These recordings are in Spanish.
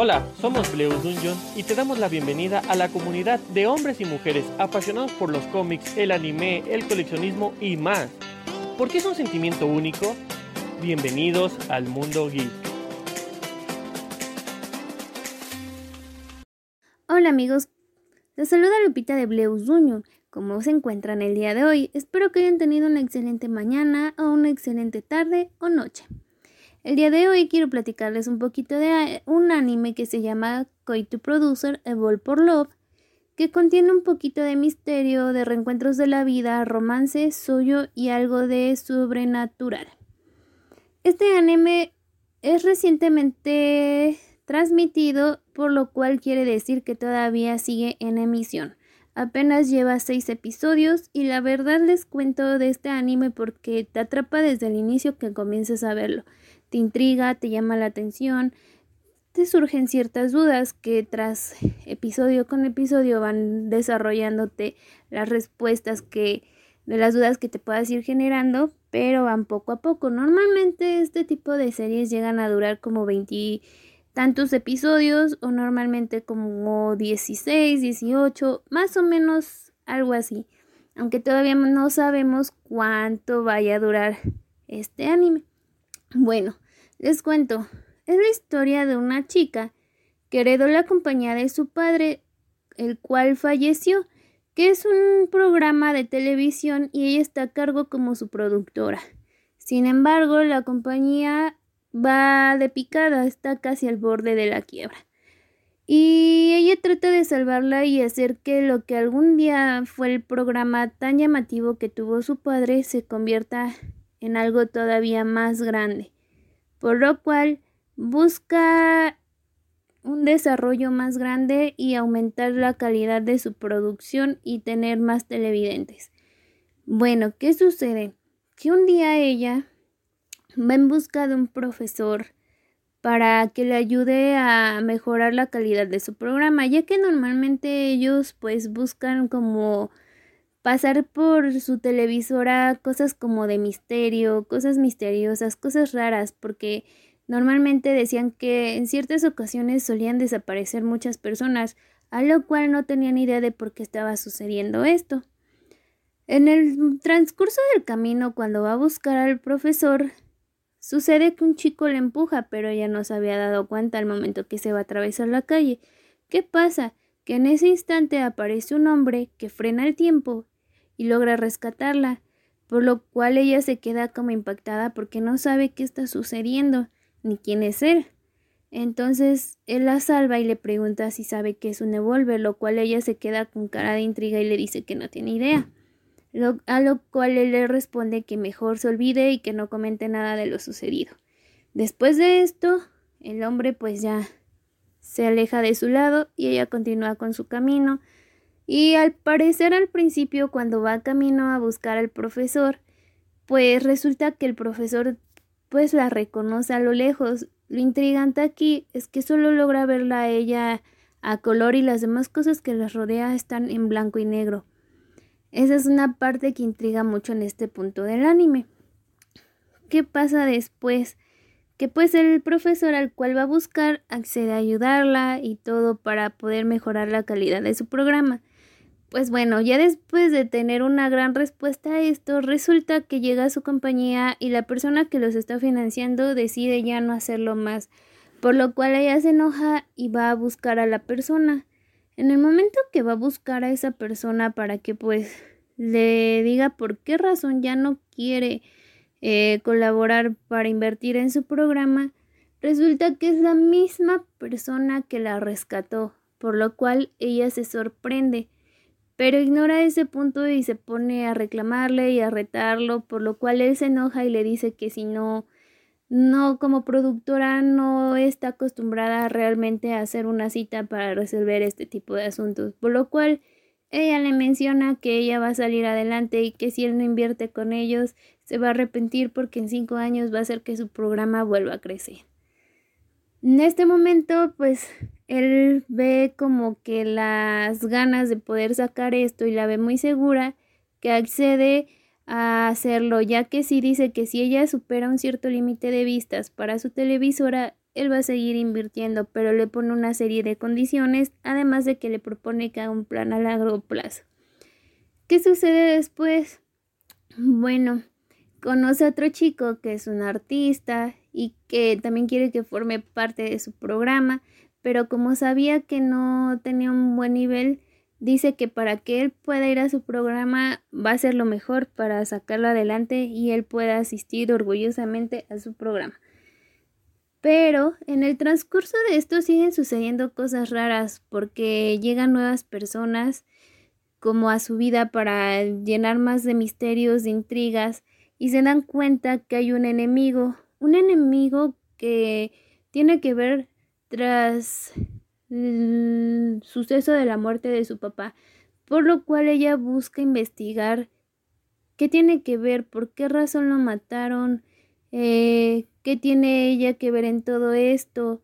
Hola, somos Bleus Dungeon y te damos la bienvenida a la comunidad de hombres y mujeres apasionados por los cómics, el anime, el coleccionismo y más. ¿Por qué es un sentimiento único? Bienvenidos al mundo geek. Hola amigos, les saluda Lupita de Bleus Dungeon. ¿Cómo se encuentran el día de hoy? Espero que hayan tenido una excelente mañana o una excelente tarde o noche. El día de hoy quiero platicarles un poquito de un anime que se llama Koi to Producer Evolve por Love, que contiene un poquito de misterio, de reencuentros de la vida, romance, suyo y algo de sobrenatural. Este anime es recientemente transmitido, por lo cual quiere decir que todavía sigue en emisión. Apenas lleva seis episodios y la verdad les cuento de este anime porque te atrapa desde el inicio que comiences a verlo te intriga, te llama la atención, te surgen ciertas dudas que tras episodio con episodio van desarrollándote las respuestas que de las dudas que te puedas ir generando, pero van poco a poco. Normalmente este tipo de series llegan a durar como 20 tantos episodios o normalmente como 16, 18, más o menos algo así. Aunque todavía no sabemos cuánto vaya a durar este anime. Bueno, les cuento. Es la historia de una chica que heredó la compañía de su padre, el cual falleció, que es un programa de televisión y ella está a cargo como su productora. Sin embargo, la compañía va de picada, está casi al borde de la quiebra. Y ella trata de salvarla y hacer que lo que algún día fue el programa tan llamativo que tuvo su padre se convierta en algo todavía más grande, por lo cual busca un desarrollo más grande y aumentar la calidad de su producción y tener más televidentes. Bueno, ¿qué sucede? Que un día ella va en busca de un profesor para que le ayude a mejorar la calidad de su programa, ya que normalmente ellos pues buscan como pasar por su televisora cosas como de misterio, cosas misteriosas, cosas raras, porque normalmente decían que en ciertas ocasiones solían desaparecer muchas personas, a lo cual no tenían idea de por qué estaba sucediendo esto. En el transcurso del camino, cuando va a buscar al profesor, sucede que un chico le empuja, pero ella no se había dado cuenta al momento que se va a atravesar la calle. ¿Qué pasa? Que en ese instante aparece un hombre que frena el tiempo y logra rescatarla, por lo cual ella se queda como impactada porque no sabe qué está sucediendo ni quién es él. Entonces él la salva y le pregunta si sabe que es un Evolver, lo cual ella se queda con cara de intriga y le dice que no tiene idea. A lo cual él le responde que mejor se olvide y que no comente nada de lo sucedido. Después de esto, el hombre pues ya se aleja de su lado y ella continúa con su camino, y al parecer al principio cuando va camino a buscar al profesor, pues resulta que el profesor pues la reconoce a lo lejos. Lo intrigante aquí es que solo logra verla a ella a color y las demás cosas que las rodea están en blanco y negro. Esa es una parte que intriga mucho en este punto del anime. ¿Qué pasa después? Que pues el profesor al cual va a buscar accede a ayudarla y todo para poder mejorar la calidad de su programa. Pues bueno, ya después de tener una gran respuesta a esto, resulta que llega a su compañía y la persona que los está financiando decide ya no hacerlo más, por lo cual ella se enoja y va a buscar a la persona. En el momento que va a buscar a esa persona para que pues le diga por qué razón ya no quiere eh, colaborar para invertir en su programa, resulta que es la misma persona que la rescató, por lo cual ella se sorprende pero ignora ese punto y se pone a reclamarle y a retarlo, por lo cual él se enoja y le dice que si no, no como productora no está acostumbrada realmente a hacer una cita para resolver este tipo de asuntos, por lo cual ella le menciona que ella va a salir adelante y que si él no invierte con ellos se va a arrepentir porque en cinco años va a hacer que su programa vuelva a crecer. En este momento, pues él ve como que las ganas de poder sacar esto y la ve muy segura que accede a hacerlo, ya que si dice que si ella supera un cierto límite de vistas para su televisora, él va a seguir invirtiendo, pero le pone una serie de condiciones, además de que le propone que haga un plan a largo plazo. ¿Qué sucede después? Bueno, conoce a otro chico que es un artista y que también quiere que forme parte de su programa, pero como sabía que no tenía un buen nivel, dice que para que él pueda ir a su programa va a ser lo mejor para sacarlo adelante y él pueda asistir orgullosamente a su programa. Pero en el transcurso de esto siguen sucediendo cosas raras porque llegan nuevas personas como a su vida para llenar más de misterios, de intrigas y se dan cuenta que hay un enemigo, un enemigo que tiene que ver tras el suceso de la muerte de su papá, por lo cual ella busca investigar qué tiene que ver, por qué razón lo mataron, eh, qué tiene ella que ver en todo esto.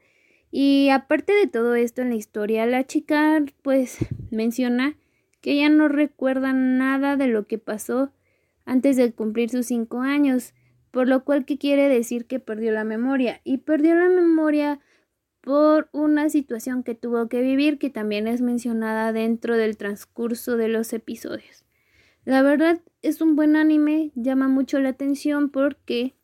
Y aparte de todo esto en la historia, la chica pues menciona que ella no recuerda nada de lo que pasó antes de cumplir sus cinco años, por lo cual que quiere decir que perdió la memoria. Y perdió la memoria por una situación que tuvo que vivir que también es mencionada dentro del transcurso de los episodios. La verdad es un buen anime, llama mucho la atención porque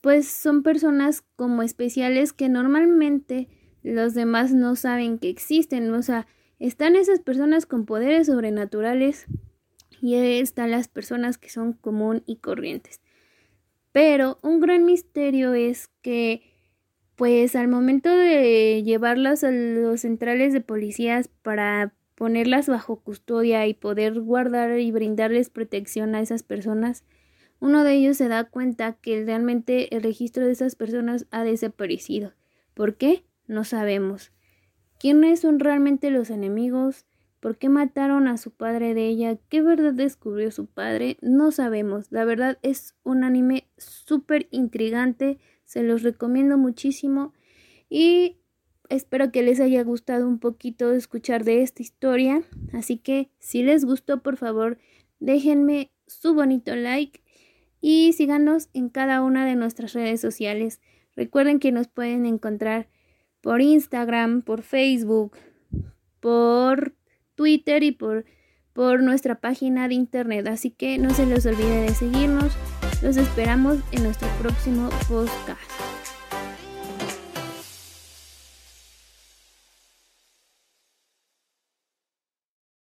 pues son personas como especiales que normalmente los demás no saben que existen, o sea, están esas personas con poderes sobrenaturales y están las personas que son común y corrientes. Pero un gran misterio es que pues al momento de llevarlas a los centrales de policías para ponerlas bajo custodia y poder guardar y brindarles protección a esas personas, uno de ellos se da cuenta que realmente el registro de esas personas ha desaparecido. ¿Por qué? No sabemos. ¿Quiénes son realmente los enemigos? ¿Por qué mataron a su padre de ella? ¿Qué verdad descubrió su padre? No sabemos. La verdad es un anime súper intrigante, se los recomiendo muchísimo y espero que les haya gustado un poquito escuchar de esta historia. Así que si les gustó, por favor, déjenme su bonito like y síganos en cada una de nuestras redes sociales. Recuerden que nos pueden encontrar por Instagram, por Facebook, por Twitter y por, por nuestra página de internet. Así que no se les olvide de seguirnos. Los esperamos en nuestro próximo podcast.